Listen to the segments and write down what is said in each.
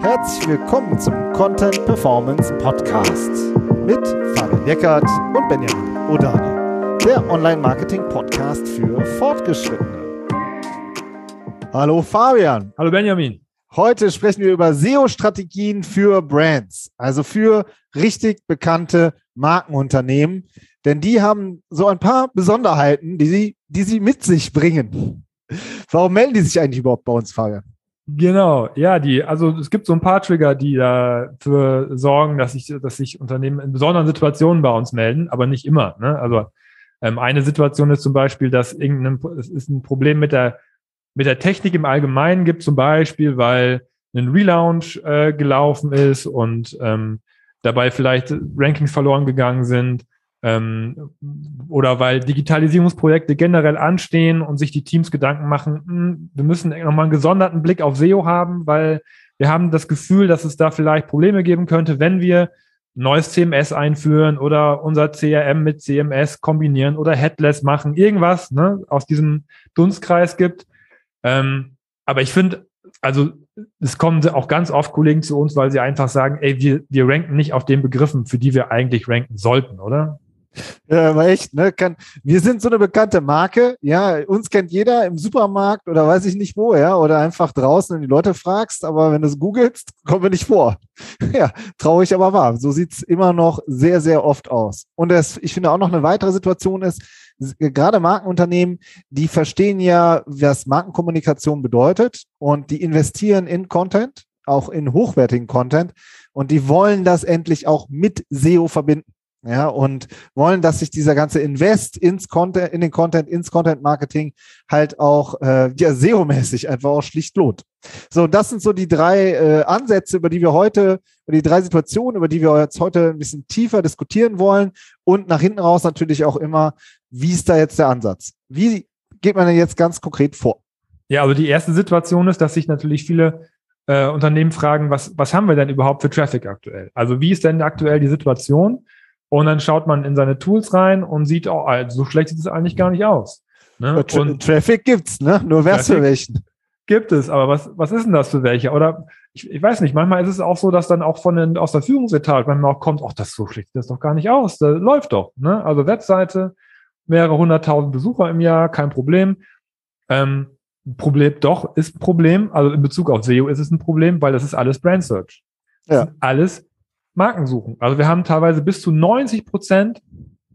Herzlich willkommen zum Content Performance Podcast mit Fabian Eckert und Benjamin Odani, der Online-Marketing-Podcast für Fortgeschrittene. Hallo Fabian. Hallo Benjamin. Heute sprechen wir über SEO-Strategien für Brands, also für richtig bekannte Markenunternehmen, denn die haben so ein paar Besonderheiten, die sie, die sie mit sich bringen. Warum melden die sich eigentlich überhaupt bei uns, Fabian? Genau, ja, die, also es gibt so ein paar Trigger, die dafür sorgen, dass sich, dass sich Unternehmen in besonderen Situationen bei uns melden, aber nicht immer. Ne? Also ähm, eine Situation ist zum Beispiel, dass irgendein, es ist ein Problem mit der, mit der Technik im Allgemeinen gibt, zum Beispiel, weil ein Relaunch äh, gelaufen ist und ähm, dabei vielleicht Rankings verloren gegangen sind ähm, oder weil Digitalisierungsprojekte generell anstehen und sich die Teams Gedanken machen, mh, hm, wir müssen nochmal einen gesonderten Blick auf SEO haben, weil wir haben das Gefühl, dass es da vielleicht Probleme geben könnte, wenn wir neues CMS einführen oder unser CRM mit CMS kombinieren oder Headless machen, irgendwas ne, aus diesem Dunstkreis gibt. Ähm, aber ich finde, also es kommen auch ganz oft Kollegen zu uns, weil sie einfach sagen, ey, wir, wir ranken nicht auf den Begriffen, für die wir eigentlich ranken sollten, oder? Ja, aber echt, ne? Kann, wir sind so eine bekannte Marke, ja, uns kennt jeder im Supermarkt oder weiß ich nicht wo, ja, oder einfach draußen, wenn die Leute fragst, aber wenn du es googelst, kommen wir nicht vor. ja, traurig, aber wahr. So sieht's immer noch sehr, sehr oft aus. Und das, ich finde auch noch eine weitere Situation ist, gerade Markenunternehmen, die verstehen ja, was Markenkommunikation bedeutet und die investieren in Content, auch in hochwertigen Content und die wollen das endlich auch mit SEO verbinden ja, und wollen, dass sich dieser ganze Invest ins Content, in den Content, ins Content Marketing halt auch äh, ja, SEO-mäßig einfach auch schlicht lohnt. So, das sind so die drei äh, Ansätze, über die wir heute, über die drei Situationen, über die wir jetzt heute ein bisschen tiefer diskutieren wollen und nach hinten raus natürlich auch immer, wie ist da jetzt der Ansatz? Wie geht man denn jetzt ganz konkret vor? Ja, also die erste Situation ist, dass sich natürlich viele äh, Unternehmen fragen, was, was haben wir denn überhaupt für Traffic aktuell? Also wie ist denn aktuell die Situation? Und dann schaut man in seine Tools rein und sieht, oh, also so schlecht sieht es eigentlich gar nicht aus. Ne? Tra und Traffic gibt's, ne? Nur wer für welchen. Gibt es, aber was, was ist denn das für welche? Oder ich, ich weiß nicht, manchmal ist es auch so, dass dann auch von den, aus der Führungsetage manchmal auch kommt, ach, das so schlecht sieht das doch gar nicht aus. Das läuft doch. Ne? Also Webseite, mehrere hunderttausend Besucher im Jahr, kein Problem. Ähm, Problem doch, ist ein Problem. Also in Bezug auf SEO ist es ein Problem, weil das ist alles Brand Search. Ja. alles Marken suchen. Also wir haben teilweise bis zu 90 Prozent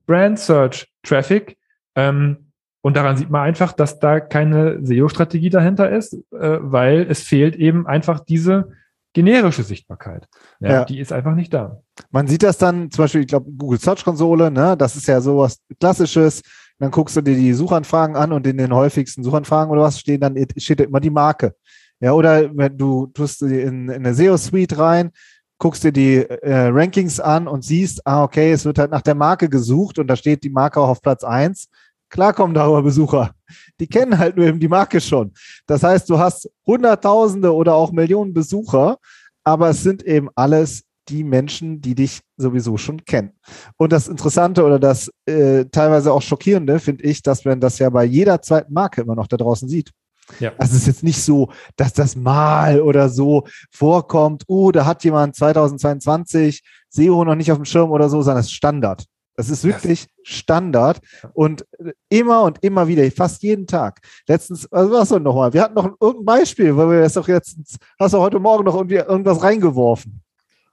Brand Search Traffic. Ähm, und daran sieht man einfach, dass da keine SEO-Strategie dahinter ist, äh, weil es fehlt eben einfach diese generische Sichtbarkeit. Ja, ja, Die ist einfach nicht da. Man sieht das dann zum Beispiel, ich glaube, Google Search Konsole, ne? das ist ja sowas Klassisches. Dann guckst du dir die Suchanfragen an und in den häufigsten Suchanfragen oder was stehen dann steht da immer die Marke. Ja, oder wenn du tust in, in eine SEO-Suite rein, guckst dir die äh, Rankings an und siehst, ah, okay, es wird halt nach der Marke gesucht und da steht die Marke auch auf Platz eins. Klar kommen darüber Besucher. Die kennen halt nur eben die Marke schon. Das heißt, du hast Hunderttausende oder auch Millionen Besucher, aber es sind eben alles die Menschen, die dich sowieso schon kennen. Und das Interessante oder das äh, teilweise auch Schockierende finde ich, dass man das ja bei jeder zweiten Marke immer noch da draußen sieht. Ja. Also es ist jetzt nicht so, dass das mal oder so vorkommt, oh, da hat jemand 2022 SEO noch nicht auf dem Schirm oder so, sondern es ist Standard. Das ist wirklich Standard und immer und immer wieder, fast jeden Tag. Letztens, also was denn nochmal? Wir hatten noch irgendein Beispiel, weil wir das doch jetzt, hast du heute Morgen noch irgendwie irgendwas reingeworfen.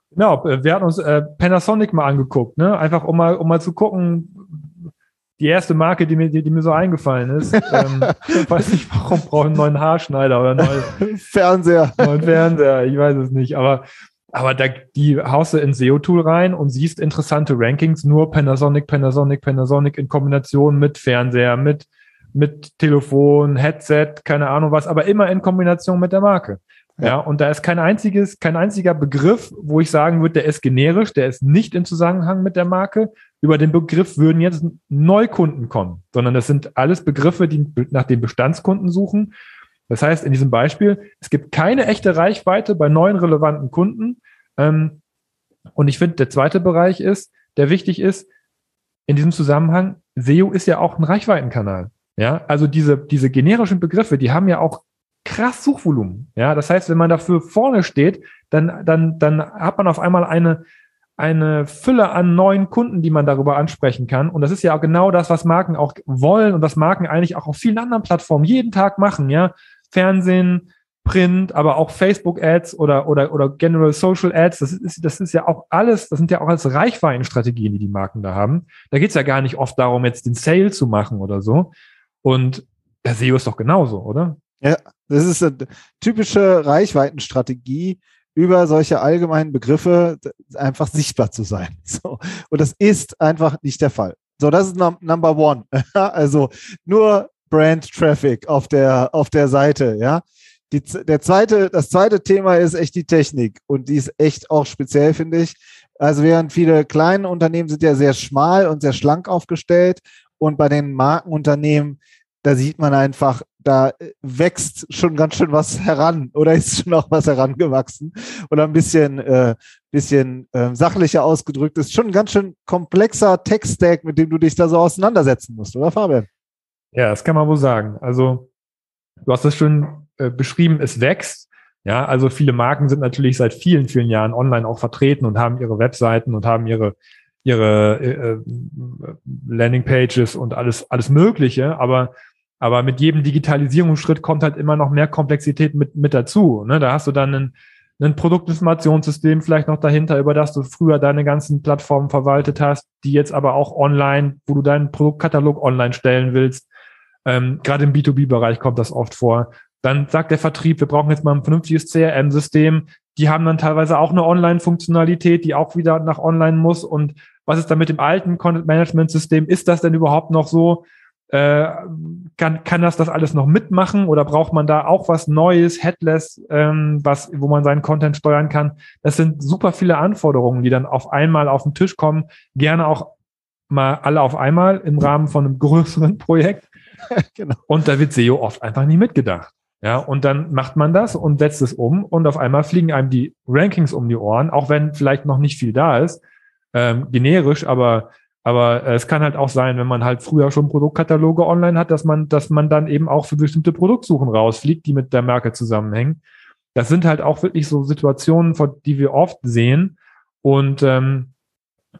Genau, wir hatten uns äh, Panasonic mal angeguckt, ne? Einfach um mal, um mal zu gucken, die erste Marke, die mir, die, die mir so eingefallen ist. ähm, weiß nicht, warum brauche einen neuen Haarschneider oder einen neuen Fernseher. Neuen Fernseher, ich weiß es nicht. Aber, aber da, die haust du ins SEO-Tool rein und siehst interessante Rankings, nur Panasonic, Panasonic, Panasonic in Kombination mit Fernseher, mit, mit Telefon, Headset, keine Ahnung was, aber immer in Kombination mit der Marke. Ja. ja, und da ist kein einziges, kein einziger Begriff, wo ich sagen würde, der ist generisch, der ist nicht im Zusammenhang mit der Marke. Über den Begriff würden jetzt Neukunden kommen, sondern das sind alles Begriffe, die nach den Bestandskunden suchen. Das heißt, in diesem Beispiel, es gibt keine echte Reichweite bei neuen relevanten Kunden. Ähm, und ich finde, der zweite Bereich ist, der wichtig ist, in diesem Zusammenhang, SEO ist ja auch ein Reichweitenkanal. Ja, also diese, diese generischen Begriffe, die haben ja auch krass Suchvolumen. Ja, das heißt, wenn man dafür vorne steht, dann, dann, dann hat man auf einmal eine, eine Fülle an neuen Kunden, die man darüber ansprechen kann. Und das ist ja auch genau das, was Marken auch wollen und was Marken eigentlich auch auf vielen anderen Plattformen jeden Tag machen, ja. Fernsehen, Print, aber auch Facebook-Ads oder, oder, oder General Social Ads, das ist, das ist ja auch alles, das sind ja auch alles Reichweitenstrategien, die die Marken da haben. Da geht's ja gar nicht oft darum, jetzt den Sale zu machen oder so. Und der SEO ist doch genauso, oder? Ja, das ist eine typische Reichweitenstrategie, über solche allgemeinen Begriffe einfach sichtbar zu sein. So. Und das ist einfach nicht der Fall. So, das ist Number One. also nur Brand Traffic auf der, auf der Seite, ja. Die, der zweite, das zweite Thema ist echt die Technik und die ist echt auch speziell, finde ich. Also während viele kleine Unternehmen sind ja sehr schmal und sehr schlank aufgestellt und bei den Markenunternehmen, da sieht man einfach, da wächst schon ganz schön was heran oder ist schon auch was herangewachsen oder ein bisschen, äh, bisschen äh, sachlicher ausgedrückt ist schon ein ganz schön komplexer Tech-Stack, mit dem du dich da so auseinandersetzen musst, oder Fabian? Ja, das kann man wohl sagen. Also du hast es schon äh, beschrieben, es wächst. Ja, also viele Marken sind natürlich seit vielen, vielen Jahren online auch vertreten und haben ihre Webseiten und haben ihre ihre äh, äh Landingpages und alles alles Mögliche, aber aber mit jedem Digitalisierungsschritt kommt halt immer noch mehr Komplexität mit, mit dazu. Ne? Da hast du dann ein, ein Produktinformationssystem vielleicht noch dahinter, über das du früher deine ganzen Plattformen verwaltet hast, die jetzt aber auch online, wo du deinen Produktkatalog online stellen willst. Ähm, Gerade im B2B-Bereich kommt das oft vor. Dann sagt der Vertrieb, wir brauchen jetzt mal ein vernünftiges CRM-System. Die haben dann teilweise auch eine Online-Funktionalität, die auch wieder nach online muss. Und was ist da mit dem alten Content-Management-System? Ist das denn überhaupt noch so? Äh, kann, kann das das alles noch mitmachen oder braucht man da auch was Neues, Headless, ähm, was, wo man seinen Content steuern kann? Das sind super viele Anforderungen, die dann auf einmal auf den Tisch kommen. Gerne auch mal alle auf einmal im Rahmen von einem größeren Projekt. genau. Und da wird SEO oft einfach nie mitgedacht. Ja, und dann macht man das und setzt es um und auf einmal fliegen einem die Rankings um die Ohren, auch wenn vielleicht noch nicht viel da ist, ähm, generisch, aber aber äh, es kann halt auch sein, wenn man halt früher schon Produktkataloge online hat, dass man, dass man dann eben auch für bestimmte Produktsuchen rausfliegt, die mit der Marke zusammenhängen. Das sind halt auch wirklich so Situationen, die wir oft sehen. Und, ähm,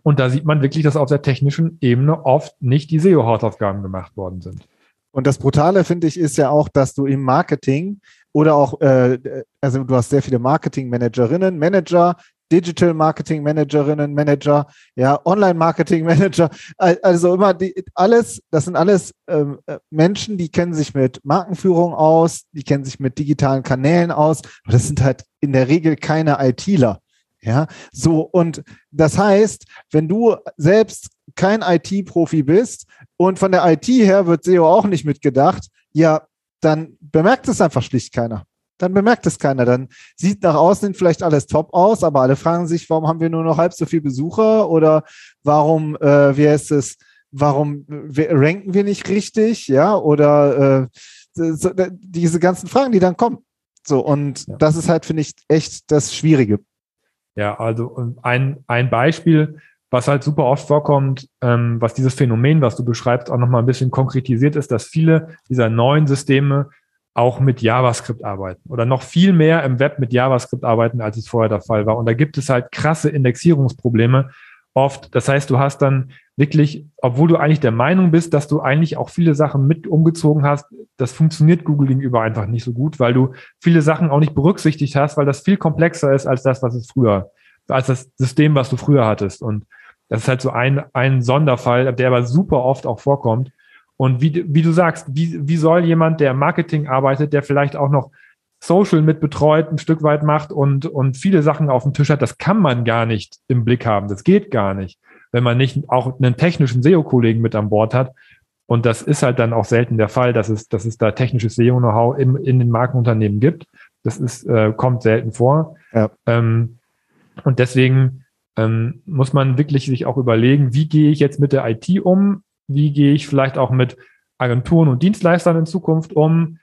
und da sieht man wirklich, dass auf der technischen Ebene oft nicht die SEO-Hausaufgaben gemacht worden sind. Und das Brutale, finde ich, ist ja auch, dass du im Marketing oder auch, äh, also du hast sehr viele Marketing-Managerinnen, Manager, Digital Marketing Managerinnen, Manager, ja, Online Marketing Manager, also immer die, alles, das sind alles ähm, äh, Menschen, die kennen sich mit Markenführung aus, die kennen sich mit digitalen Kanälen aus, aber das sind halt in der Regel keine ITler. Ja, so und das heißt, wenn du selbst kein IT-Profi bist und von der IT her wird SEO auch nicht mitgedacht, ja, dann bemerkt es einfach schlicht keiner dann bemerkt es keiner. Dann sieht nach außen vielleicht alles top aus, aber alle fragen sich, warum haben wir nur noch halb so viel Besucher oder warum, äh, wie heißt es, warum ranken wir nicht richtig, ja, oder äh, so, diese ganzen Fragen, die dann kommen. So, und ja. das ist halt, finde ich, echt das Schwierige. Ja, also ein, ein Beispiel, was halt super oft vorkommt, ähm, was dieses Phänomen, was du beschreibst, auch nochmal ein bisschen konkretisiert ist, dass viele dieser neuen Systeme auch mit JavaScript arbeiten oder noch viel mehr im Web mit JavaScript arbeiten, als es vorher der Fall war. Und da gibt es halt krasse Indexierungsprobleme oft. Das heißt, du hast dann wirklich, obwohl du eigentlich der Meinung bist, dass du eigentlich auch viele Sachen mit umgezogen hast, das funktioniert Google gegenüber einfach nicht so gut, weil du viele Sachen auch nicht berücksichtigt hast, weil das viel komplexer ist als das, was es früher, als das System, was du früher hattest. Und das ist halt so ein, ein Sonderfall, der aber super oft auch vorkommt. Und wie, wie du sagst, wie, wie soll jemand, der Marketing arbeitet, der vielleicht auch noch Social mit betreut, ein Stück weit macht und, und viele Sachen auf dem Tisch hat, das kann man gar nicht im Blick haben. Das geht gar nicht, wenn man nicht auch einen technischen SEO-Kollegen mit an Bord hat. Und das ist halt dann auch selten der Fall, dass es, dass es da technisches SEO-Know-how in, in den Markenunternehmen gibt. Das ist, äh, kommt selten vor. Ja. Ähm, und deswegen ähm, muss man wirklich sich auch überlegen, wie gehe ich jetzt mit der IT um? Wie gehe ich vielleicht auch mit Agenturen und Dienstleistern in Zukunft um,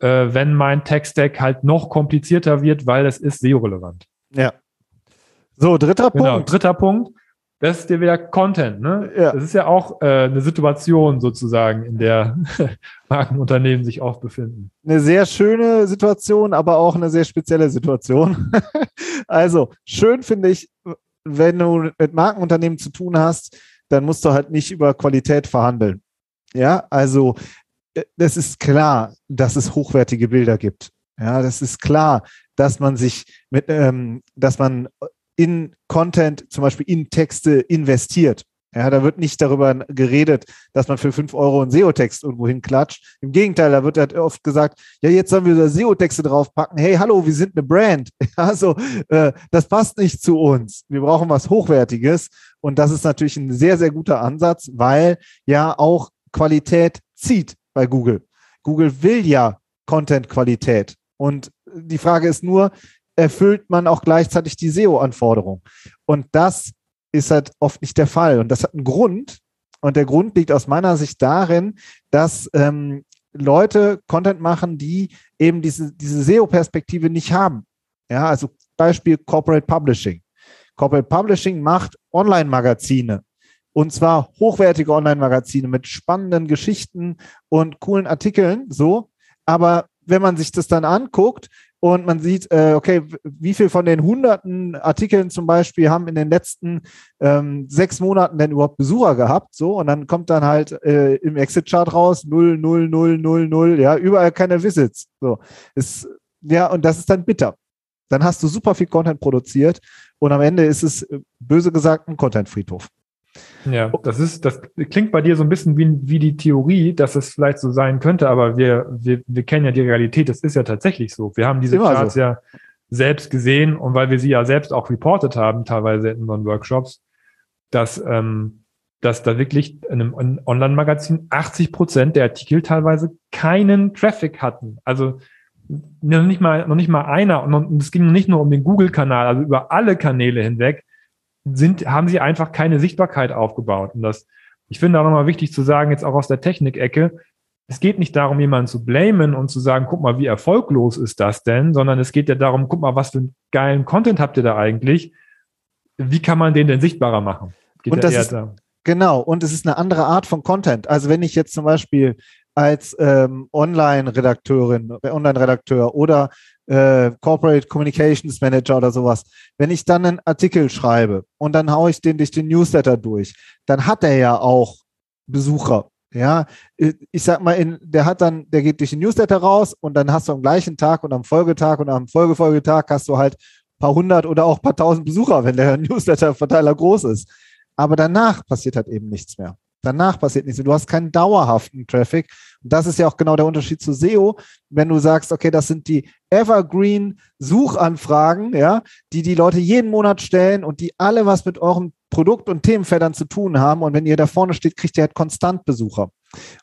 äh, wenn mein Tech-Stack halt noch komplizierter wird, weil es ist SEO-relevant. Ja. So, dritter genau, Punkt. Dritter Punkt. das ist dir wieder Content, ne? Ja. Das ist ja auch äh, eine Situation sozusagen, in der Markenunternehmen sich oft befinden. Eine sehr schöne Situation, aber auch eine sehr spezielle Situation. also, schön finde ich, wenn du mit Markenunternehmen zu tun hast, dann musst du halt nicht über Qualität verhandeln. Ja, also das ist klar, dass es hochwertige Bilder gibt. Ja, das ist klar, dass man sich mit, ähm, dass man in Content, zum Beispiel in Texte investiert. Ja, da wird nicht darüber geredet, dass man für fünf Euro einen SEO-Text irgendwo hinklatscht. Im Gegenteil, da wird halt oft gesagt, ja, jetzt sollen wir da SEO-Texte draufpacken. Hey, hallo, wir sind eine Brand. Also, äh, das passt nicht zu uns. Wir brauchen was Hochwertiges. Und das ist natürlich ein sehr, sehr guter Ansatz, weil ja auch Qualität zieht bei Google. Google will ja Content-Qualität. Und die Frage ist nur, erfüllt man auch gleichzeitig die SEO-Anforderung? Und das ist halt oft nicht der Fall. Und das hat einen Grund. Und der Grund liegt aus meiner Sicht darin, dass ähm, Leute Content machen, die eben diese, diese SEO-Perspektive nicht haben. Ja, also Beispiel Corporate Publishing. Corporate Publishing macht Online-Magazine. Und zwar hochwertige Online-Magazine mit spannenden Geschichten und coolen Artikeln, so. Aber wenn man sich das dann anguckt und man sieht, äh, okay, wie viel von den hunderten Artikeln zum Beispiel haben in den letzten ähm, sechs Monaten denn überhaupt Besucher gehabt, so, und dann kommt dann halt äh, im Exit-Chart raus 0, 0, 0, 0, 0, ja, überall keine Visits, so. Ist, ja, und das ist dann bitter. Dann hast du super viel Content produziert und am Ende ist es, äh, böse gesagt, ein Content-Friedhof. Ja, das ist, das klingt bei dir so ein bisschen wie, wie die Theorie, dass es vielleicht so sein könnte, aber wir, wir, wir kennen ja die Realität, das ist ja tatsächlich so. Wir haben diese Immer Charts so. ja selbst gesehen und weil wir sie ja selbst auch reported haben, teilweise in unseren Workshops, dass, ähm, dass da wirklich in einem On- Online-Magazin 80 Prozent der Artikel teilweise keinen Traffic hatten. Also noch nicht mal, noch nicht mal einer. Und und es ging nicht nur um den Google-Kanal, also über alle Kanäle hinweg sind, haben sie einfach keine Sichtbarkeit aufgebaut. Und das, ich finde auch nochmal wichtig zu sagen, jetzt auch aus der Technikecke, es geht nicht darum, jemanden zu blamen und zu sagen, guck mal, wie erfolglos ist das denn, sondern es geht ja darum, guck mal, was für einen geilen Content habt ihr da eigentlich? Wie kann man den denn sichtbarer machen? Geht Und ja das ist-. Genau, und es ist eine andere Art von Content. Also wenn ich jetzt zum Beispiel als ähm, Online-Redakteurin, äh, Online-Redakteur oder äh, Corporate Communications Manager oder sowas, wenn ich dann einen Artikel schreibe und dann haue ich den durch den Newsletter durch, dann hat er ja auch Besucher. Ja, Äh, ich sag mal, in, der hat dann, der geht durch den Newsletter raus und dann hast du am gleichen Tag und am Folgetag und am Folgefolgetag hast du halt ein paar hundert oder auch ein paar tausend Besucher, wenn der Newsletter-Verteiler groß ist. Aber danach passiert halt eben nichts mehr. Danach passiert nichts. Du hast keinen dauerhaften Traffic. Und das ist ja auch genau der Unterschied zu SEO. Wenn du sagst, okay, das sind die Evergreen Suchanfragen, ja, die die Leute jeden Monat stellen und die alle was mit eurem Produkt- und Themenfeldern zu tun haben. Und wenn ihr da vorne steht, kriegt ihr halt konstant Besucher.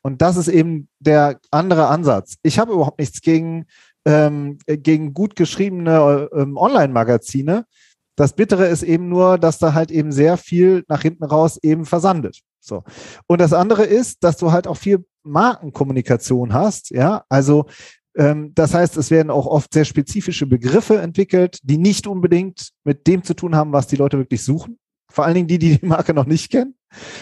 Und das ist eben der andere Ansatz. Ich habe überhaupt nichts gegen, ähm, gegen gut geschriebene ähm, Online-Magazine. Das Bittere ist eben nur, dass da halt eben sehr viel nach hinten raus eben versandet. So. Und das andere ist, dass du halt auch viel Markenkommunikation hast. Ja, also ähm, das heißt, es werden auch oft sehr spezifische Begriffe entwickelt, die nicht unbedingt mit dem zu tun haben, was die Leute wirklich suchen. Vor allen Dingen die, die die Marke noch nicht kennen.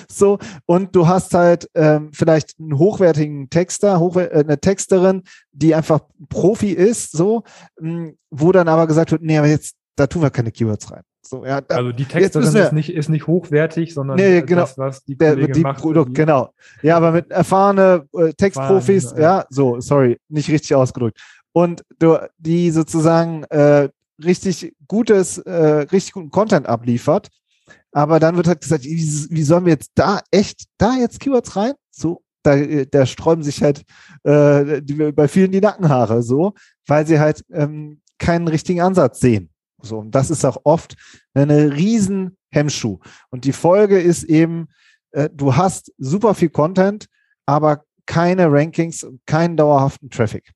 So, und du hast halt ähm, vielleicht einen hochwertigen Texter, hochwer äh, eine Texterin, die einfach Profi ist, so, mh, wo dann aber gesagt wird, nee, aber jetzt, da tun wir keine Keywords rein. So, ja, da, Also die Texterin müssen wir- ist nicht, ist nicht hochwertig, sondern Nee, genau. das, was die der, Kollegin die macht. Produkt, genau. Ja, aber mit erfahrene äh, Textprofis, Erfahren, ja, so, sorry, nicht richtig ausgedrückt. Und du, die sozusagen äh, richtig gutes, äh, richtig guten Content abliefert. Aber dann wird halt gesagt, wie, wie sollen wir jetzt da echt, da jetzt Keywords rein? So, da, äh, da sträuben sich halt äh, die, bei vielen die Nackenhaare so, weil sie halt ähm, keinen richtigen Ansatz sehen. So, und das ist auch oft eine riesen Hemmschuh. Und die Folge ist eben, äh, du hast super viel Content, aber keine Rankings, und keinen dauerhaften Traffic.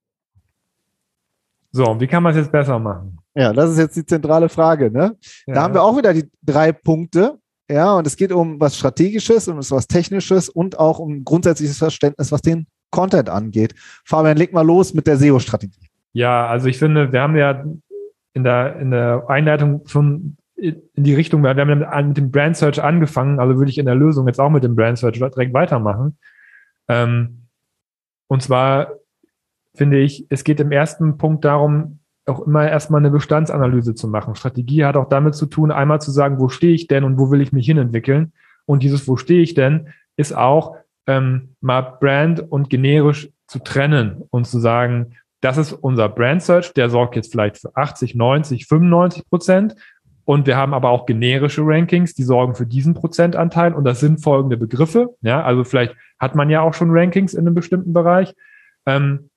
So, und wie kann man es jetzt besser machen? Ja, das ist jetzt die zentrale Frage. Ne? Ja. Da haben wir auch wieder die drei Punkte. Ja, und es geht um was Strategisches, um was Technisches und auch um grundsätzliches Verständnis, was den Content angeht. Fabian, leg mal los mit der SEO-Strategie. Ja, also ich finde, wir haben ja in der, in der Einleitung schon in die Richtung, wir haben mit dem Brand Search angefangen, also würde ich in der Lösung jetzt auch mit dem Brand Search direkt weitermachen. Ähm, und zwar finde ich, es geht im ersten Punkt darum, auch immer erstmal eine Bestandsanalyse zu machen. Strategie hat auch damit zu tun, einmal zu sagen, wo stehe ich denn und wo will ich mich hinentwickeln. Und dieses, wo stehe ich denn, ist auch ähm, mal Brand und generisch zu trennen und zu sagen, das ist unser Brand Search, der sorgt jetzt vielleicht für 80, 90, 95 Prozent. Und wir haben aber auch generische Rankings, die sorgen für diesen Prozentanteil. Und das sind folgende Begriffe. Ja, also vielleicht hat man ja auch schon Rankings in einem bestimmten Bereich. Ähm,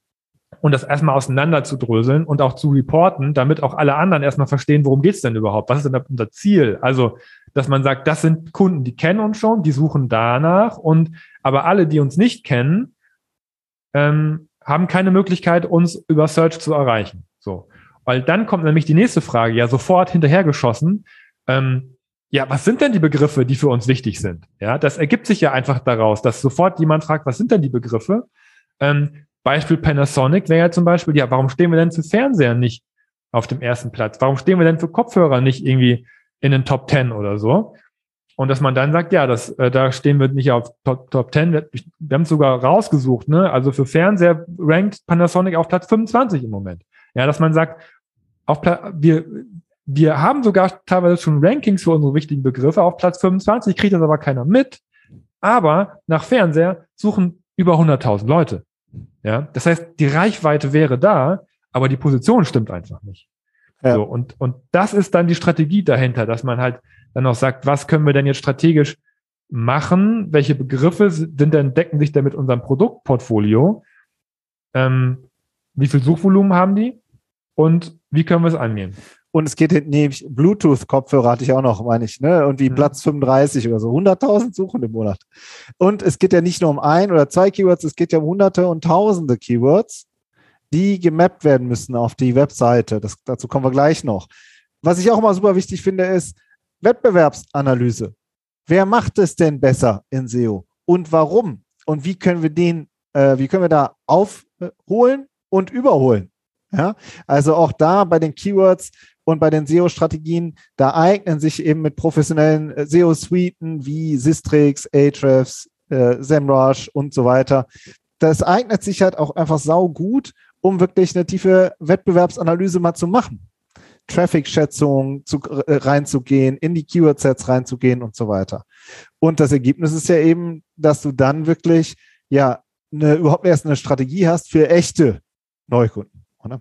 und das erstmal auseinander zu dröseln und auch zu reporten, damit auch alle anderen erstmal verstehen, worum geht's denn überhaupt? Was ist denn unser Ziel? Also, dass man sagt, das sind Kunden, die kennen uns schon, die suchen danach und aber alle, die uns nicht kennen, ähm, haben keine Möglichkeit, uns über Search zu erreichen. So. Weil dann kommt nämlich die nächste Frage, ja, sofort hinterhergeschossen. Ähm, ja, was sind denn die Begriffe, die für uns wichtig sind? Ja, das ergibt sich ja einfach daraus, dass sofort jemand fragt, was sind denn die Begriffe? Ähm, Beispiel Panasonic wäre ja zum Beispiel, ja, warum stehen wir denn für Fernseher nicht auf dem ersten Platz? Warum stehen wir denn für Kopfhörer nicht irgendwie in den Top 10 oder so? Und dass man dann sagt, ja, das, äh, da stehen wir nicht auf Top, Top 10. Wir, wir haben es sogar rausgesucht, ne? Also für Fernseher rankt Panasonic auf Platz 25 im Moment. Ja, dass man sagt, auf Pla wir, wir haben sogar teilweise schon Rankings für unsere wichtigen Begriffe auf Platz 25, kriegt das aber keiner mit. Aber nach Fernseher suchen über 100.000 Leute. Ja, das heißt, die Reichweite wäre da, aber die Position stimmt einfach nicht. Ja. So, und, und das ist dann die Strategie dahinter, dass man halt dann auch sagt, was können wir denn jetzt strategisch machen? Welche Begriffe sind denn, decken sich denn mit unserem Produktportfolio? Ähm, wie viel Suchvolumen haben die? Und wie können wir es angehen? Und es geht nämlich Bluetooth-Kopfhörer hatte ich auch noch, meine ich, ne? Und wie mhm. Platz 35 oder so. 100.000 Suchen im Monat. Und es geht ja nicht nur um ein oder zwei Keywords, es geht ja um hunderte und tausende Keywords, die gemappt werden müssen auf die Webseite. Das, dazu kommen wir gleich noch. Was ich auch immer super wichtig finde, ist Wettbewerbsanalyse. Wer macht es denn besser in SEO? Und warum? Und wie können wir den, äh, wie können wir da aufholen und überholen? Ja, also auch da bei den Keywords und bei den SEO-Strategien, da eignen sich eben mit professionellen äh, SEO-Suiten wie Sistrix, Ahrefs, äh, SEMrush und so weiter. Das eignet sich halt auch einfach sau gut, um wirklich eine tiefe Wettbewerbsanalyse mal zu machen. Traffic-Schätzung zu, äh, reinzugehen, in die Keyword-Sets reinzugehen und so weiter. Und das Ergebnis ist ja eben, dass du dann wirklich ja eine, überhaupt erst eine Strategie hast für echte Neukunden oder?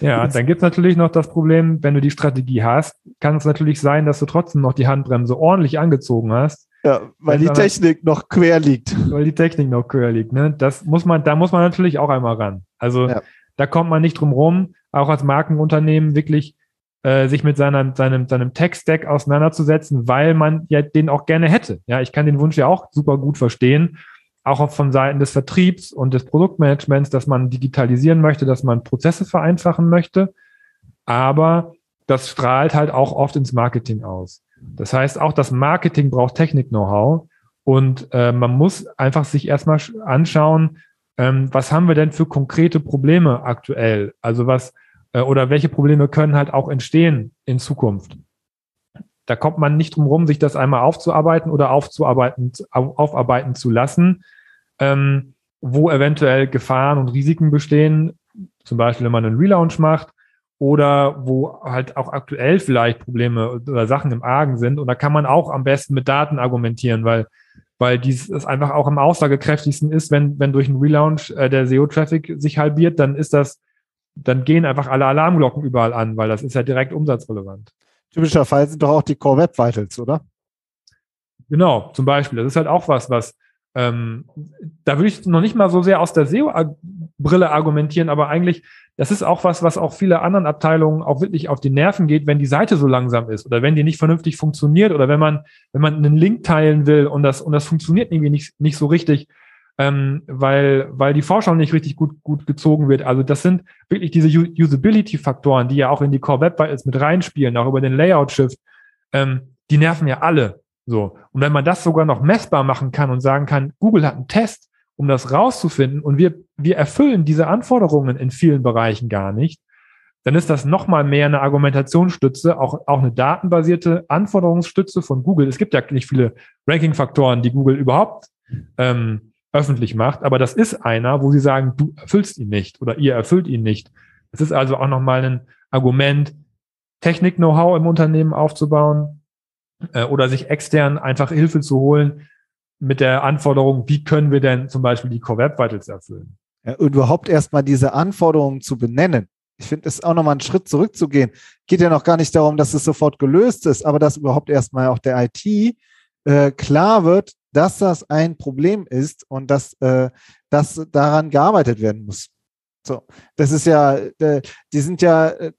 Ja, dann gibt es natürlich noch das Problem, wenn du die Strategie hast, kann es natürlich sein, dass du trotzdem noch die Handbremse ordentlich angezogen hast. Ja, weil die Technik noch quer liegt. Weil die Technik noch quer liegt. Ne? Das muss man, da muss man natürlich auch einmal ran. Also ja. Da kommt man nicht drum rum, auch als Markenunternehmen wirklich äh, sich mit seinem, seinem, seinem Tech-Stack auseinanderzusetzen, weil man ja den auch gerne hätte. Ja, ich kann den Wunsch ja auch super gut verstehen auch von Seiten des Vertriebs und des Produktmanagements, dass man digitalisieren möchte, dass man Prozesse vereinfachen möchte. Aber das strahlt halt auch oft ins Marketing aus. Das heißt, auch das Marketing braucht Technik-Know-how und äh, man muss einfach sich erstmal anschauen, ähm, was haben wir denn für konkrete Probleme aktuell? Also was äh, oder welche Probleme können halt auch entstehen in Zukunft? Da kommt man nicht drum rum, sich das einmal aufzuarbeiten oder aufzuarbeiten, aufarbeiten zu lassen, ähm, wo eventuell Gefahren und Risiken bestehen, zum Beispiel wenn man einen Relaunch macht oder wo halt auch aktuell vielleicht Probleme oder Sachen im Argen sind. Und da kann man auch am besten mit Daten argumentieren, weil weil dies ist einfach auch am aussagekräftigsten ist, wenn, wenn durch einen Relaunch äh, der SEO-Traffic sich halbiert, dann ist das, dann gehen einfach alle Alarmglocken überall an, weil das ist ja direkt umsatzrelevant. Typischer Fall sind doch auch die Core Web Vitals, oder? Genau, zum Beispiel. Das ist halt auch was, was ähm, da würde ich noch nicht mal so sehr aus der SEO-Brille argumentieren, aber eigentlich, das ist auch was, was auch viele anderen Abteilungen auch wirklich auf die Nerven geht, wenn die Seite so langsam ist oder wenn die nicht vernünftig funktioniert oder wenn man, wenn man einen Link teilen will und das, und das funktioniert irgendwie nicht, nicht so richtig, ähm, weil, weil die Vorschau nicht richtig gut, gut gezogen wird. Also das sind wirklich diese Usability-Faktoren, die ja auch in die Core Web Vitals mit reinspielen, auch über den Layout-Shift, ähm, die nerven ja alle. So. Und wenn man das sogar noch messbar machen kann und sagen kann, Google hat einen Test, um das rauszufinden und wir, wir erfüllen diese Anforderungen in vielen Bereichen gar nicht, dann ist das nochmal mehr eine Argumentationsstütze, auch, auch eine datenbasierte Anforderungsstütze von Google. Es gibt ja nicht viele Ranking-Faktoren, die Google überhaupt ähm, öffentlich macht, aber das ist einer, wo sie sagen, du erfüllst ihn nicht oder ihr erfüllt ihn nicht. Es ist also auch nochmal ein Argument, Technik-Know-how im Unternehmen aufzubauen äh, oder sich extern einfach Hilfe zu holen mit der Anforderung, wie können wir denn zum Beispiel die Core Web Vitals erfüllen? Ja, und überhaupt erstmal diese Anforderungen zu benennen. Ich finde es auch nochmal einen Schritt zurückzugehen. Geht ja noch gar nicht darum, dass es sofort gelöst ist, aber dass überhaupt erstmal auch der IT äh, klar wird, dass das ein Problem ist und dass, äh, dass daran gearbeitet werden muss. So, das ist ja, äh, die sind ja, äh,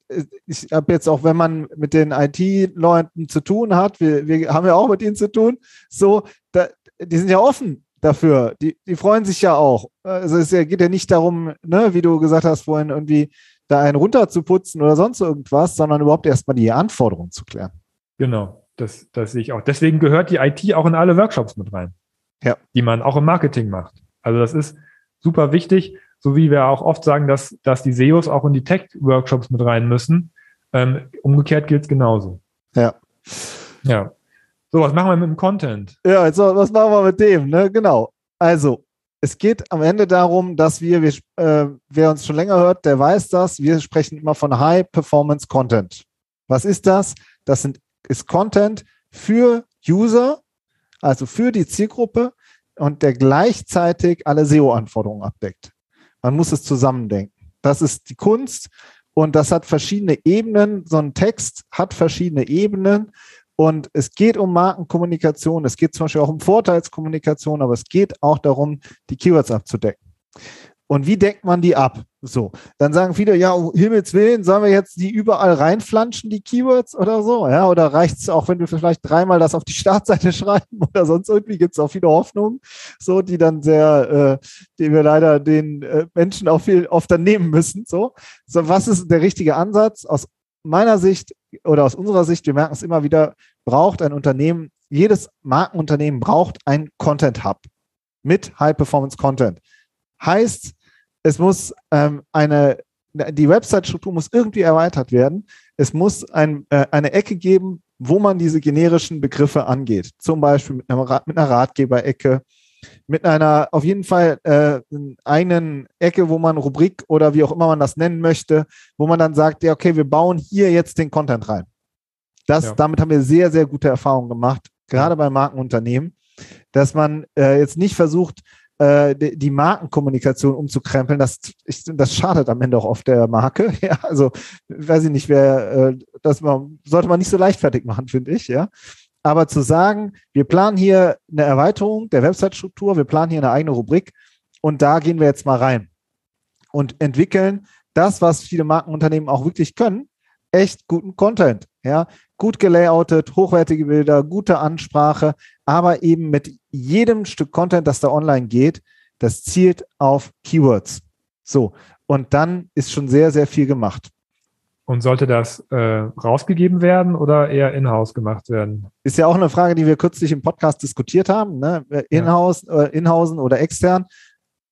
ich habe jetzt auch, wenn man mit den IT-Leuten zu tun hat, wir, wir haben ja auch mit ihnen zu tun, so, da, die sind ja offen dafür. Die, die freuen sich ja auch. Also es geht ja nicht darum, ne, wie du gesagt hast vorhin, irgendwie da einen runterzuputzen oder sonst irgendwas, sondern überhaupt erstmal die Anforderungen zu klären. Genau, das, das sehe ich auch. Deswegen gehört die IT auch in alle Workshops mit rein, ja. die man auch im Marketing macht. Also das ist super wichtig, so wie wir auch oft sagen, dass, dass die SEOs auch in die Tech-Workshops mit rein müssen. Ähm, umgekehrt gilt es genauso. Ja. Ja. So, was machen wir mit dem Content? Ja, also was machen wir mit dem? Ne? Genau. Also, es geht am Ende darum, dass wir, wir äh, wer uns schon länger hört, der weiß das, wir sprechen immer von High Performance Content. Was ist das? Das sind, ist Content für User, also für die Zielgruppe und der gleichzeitig alle SEO-Anforderungen abdeckt. Man muss es zusammendenken. Das ist die Kunst und das hat verschiedene Ebenen. So ein Text hat verschiedene Ebenen und es geht um Markenkommunikation, es geht zum Beispiel auch um Vorteilskommunikation, aber es geht auch darum, die Keywords abzudecken. Und wie deckt man die ab? So, dann sagen viele, ja, um Himmels Willen, sollen wir jetzt die überall reinflanschen, die Keywords oder so? Ja, oder reicht es auch, wenn wir vielleicht dreimal das auf die Startseite schreiben oder sonst irgendwie gibt es auch viele Hoffnungen, so, die dann sehr, äh, die wir leider den äh, Menschen auch viel oft dann nehmen müssen. So. so, was ist der richtige Ansatz? Aus meiner Sicht oder aus unserer Sicht, wir merken es immer wieder, braucht ein Unternehmen, jedes Markenunternehmen braucht ein Content Hub mit High Performance Content. Heißt, es muss ähm, eine, die Website-Struktur muss irgendwie erweitert werden. Es muss ein, äh, eine Ecke geben, wo man diese generischen Begriffe angeht. Zum Beispiel mit einer, mit einer Ratgeber-Ecke, mit einer auf jeden Fall äh, eigenen Ecke, wo man Rubrik oder wie auch immer man das nennen möchte, wo man dann sagt, ja, okay, wir bauen hier jetzt den Content rein. Das, ja. damit haben wir sehr, sehr gute Erfahrungen gemacht, gerade bei Markenunternehmen, dass man äh, jetzt nicht versucht, äh, die, Markenkommunikation umzukrempeln, das, ich, das schadet am Ende auch oft der Marke. Ja, also weiß ich nicht, wer äh, das man, sollte man nicht so leichtfertig machen, finde ich, ja. Aber zu sagen, wir planen hier eine Erweiterung der Website-Struktur, wir planen hier eine eigene Rubrik und da gehen wir jetzt mal rein und entwickeln das, was viele Markenunternehmen auch wirklich können, echt guten Content. Ja, gut gelayoutet, hochwertige Bilder, gute Ansprache, aber eben mit jedem Stück Content, das da online geht, das zielt auf Keywords. So. Und dann ist schon sehr, sehr viel gemacht. Und sollte das äh, rausgegeben werden oder eher in-house gemacht werden? Ist ja auch eine Frage, die wir kürzlich im Podcast diskutiert haben, ne? in-house, ja. äh, in-hausen oder extern.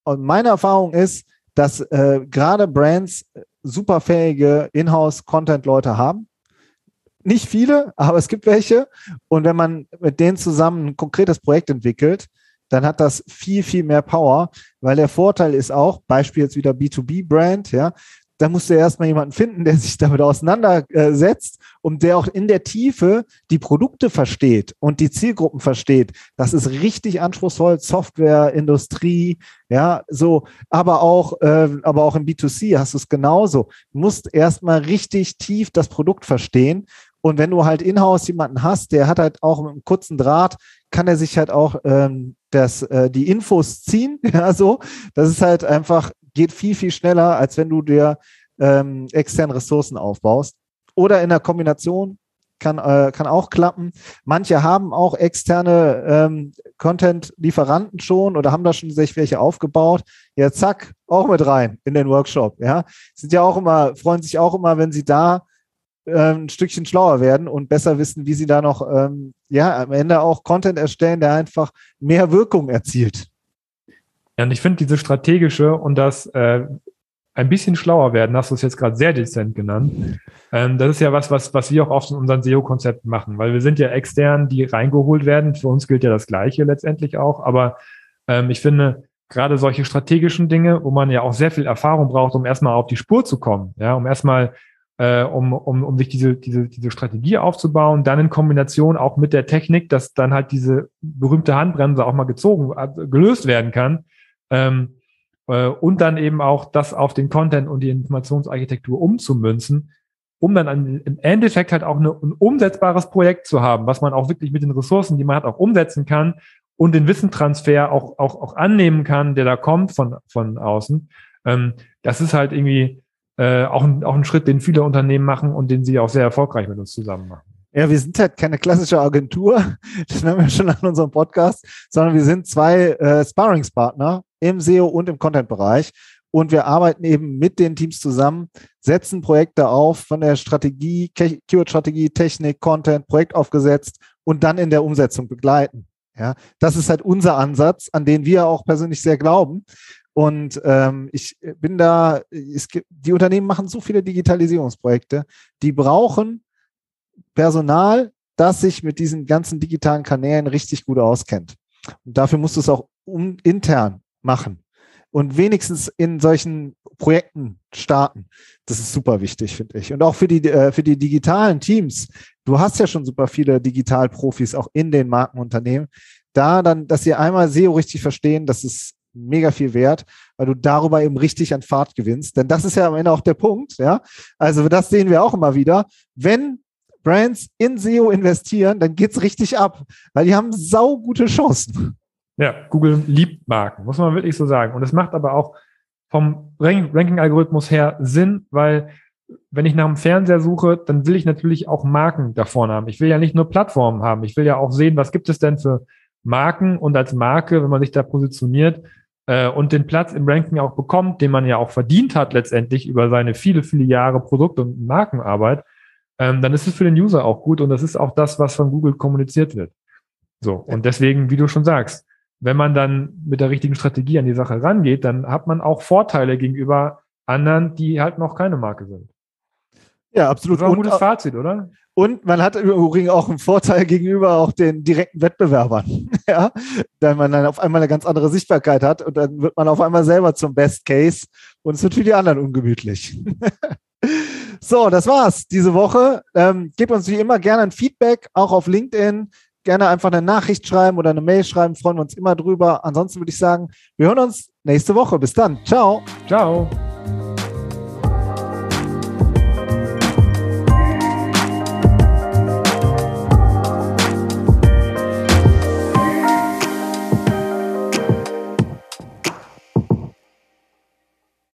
Und meine Erfahrung ist, dass äh, gerade Brands superfähige In-house-Content-Leute haben. Nicht viele, aber es gibt welche. Und wenn man mit denen zusammen ein konkretes Projekt entwickelt, dann hat das viel, viel mehr Power, weil der Vorteil ist auch, Beispiel jetzt wieder B2B-Brand, ja, da musst du erstmal jemanden finden, der sich damit auseinandersetzt und der auch in der Tiefe die Produkte versteht und die Zielgruppen versteht. Das ist richtig anspruchsvoll. Software, Industrie, ja, so, aber auch, äh, aber auch im B2C hast du es genauso. Du musst erstmal richtig tief das Produkt verstehen. Und wenn du halt in-house jemanden hast, der hat halt auch mit einem kurzen Draht, kann er sich halt auch ähm, das, äh, die Infos ziehen. Ja, so. Das ist halt einfach geht viel, viel schneller, als wenn du dir ähm, externe Ressourcen aufbaust. Oder in der Kombination kann, äh, kann auch klappen. Manche haben auch externe ähm, Content-Lieferanten schon oder haben da schon sich welche aufgebaut. Ja, zack, auch mit rein in den Workshop. Ja, sind ja auch immer, freuen sich auch immer, wenn sie da ein Stückchen schlauer werden und besser wissen, wie sie da noch, ähm, ja, am Ende auch Content erstellen, der einfach mehr Wirkung erzielt. Ja, und ich finde diese strategische und das äh, ein bisschen schlauer werden, hast du es jetzt gerade sehr dezent genannt. Ähm, das ist ja was, was, was wir auch oft in unseren SEO-Konzepten machen, weil wir sind ja extern, die reingeholt werden. Für uns gilt ja das Gleiche letztendlich auch. Aber ähm, ich finde, gerade solche strategischen Dinge, wo man ja auch sehr viel Erfahrung braucht, um erstmal auf die Spur zu kommen, ja, um erstmal äh, um, um, um sich diese, diese, diese Strategie aufzubauen, dann in Kombination auch mit der Technik, dass dann halt diese berühmte Handbremse auch mal gezogen, äh, gelöst werden kann. Ähm, äh, und dann eben auch das auf den Content und die Informationsarchitektur umzumünzen, um dann an, im Endeffekt halt auch eine, ein umsetzbares Projekt zu haben, was man auch wirklich mit den Ressourcen, die man hat, auch umsetzen kann und den Wissentransfer auch, auch, auch annehmen kann, der da kommt von, von außen. Ähm, das ist halt irgendwie äh, auch, ein, auch ein Schritt, den viele Unternehmen machen und den sie auch sehr erfolgreich mit uns zusammen machen. Ja, wir sind halt keine klassische Agentur, das haben wir schon an unserem Podcast, sondern wir sind zwei äh, Sparringspartner im SEO und im Content-Bereich. Und wir arbeiten eben mit den Teams zusammen, setzen Projekte auf von der Strategie, Keyword-Strategie, Technik, Content, Projekt aufgesetzt und dann in der Umsetzung begleiten. Ja, das ist halt unser Ansatz, an den wir auch persönlich sehr glauben. Und ähm, ich bin da, es gibt, die Unternehmen machen so viele Digitalisierungsprojekte, die brauchen Personal, das sich mit diesen ganzen digitalen Kanälen richtig gut auskennt. Und dafür musst du es auch um, intern machen und wenigstens in solchen Projekten starten. Das ist super wichtig, finde ich. Und auch für die, äh, für die digitalen Teams. Du hast ja schon super viele Digitalprofis auch in den Markenunternehmen. Da dann, dass sie einmal SEO richtig verstehen, das ist mega viel wert, weil du darüber eben richtig an Fahrt gewinnst. Denn das ist ja am Ende auch der Punkt, ja. Also das sehen wir auch immer wieder. Wenn Brands in SEO investieren, dann geht's richtig ab, weil die haben saugute Chancen. Ja, Google liebt Marken, muss man wirklich so sagen. Und es macht aber auch vom Ranking-Algorithmus her Sinn, weil wenn ich nach einem Fernseher suche, dann will ich natürlich auch Marken da vorne haben. Ich will ja nicht nur Plattformen haben. Ich will ja auch sehen, was gibt es denn für Marken und als Marke, wenn man sich da positioniert äh, und den Platz im Ranking auch bekommt, den man ja auch verdient hat letztendlich über seine viele, viele Jahre Produkt- und Markenarbeit, ähm, dann ist es für den User auch gut und das ist auch das, was von Google kommuniziert wird. So. Und deswegen, wie du schon sagst, wenn man dann mit der richtigen Strategie an die Sache rangeht, dann hat man auch Vorteile gegenüber anderen, die halt noch keine Marke sind. Ja, absolut. Das war ein gutes Fazit, oder? Und man hat im Übrigen auch einen Vorteil gegenüber auch den direkten Wettbewerbern, ja, da man dann auf einmal eine ganz andere Sichtbarkeit hat und dann wird man auf einmal selber zum Best Case und es wird für die anderen ungemütlich. so, das war's diese Woche. Ähm, gebt uns wie immer gerne ein Feedback, auch auf LinkedIn gerne einfach eine Nachricht schreiben oder eine Mail schreiben, freuen wir uns immer drüber. Ansonsten würde ich sagen, wir hören uns nächste Woche. Bis dann. Ciao. Ciao.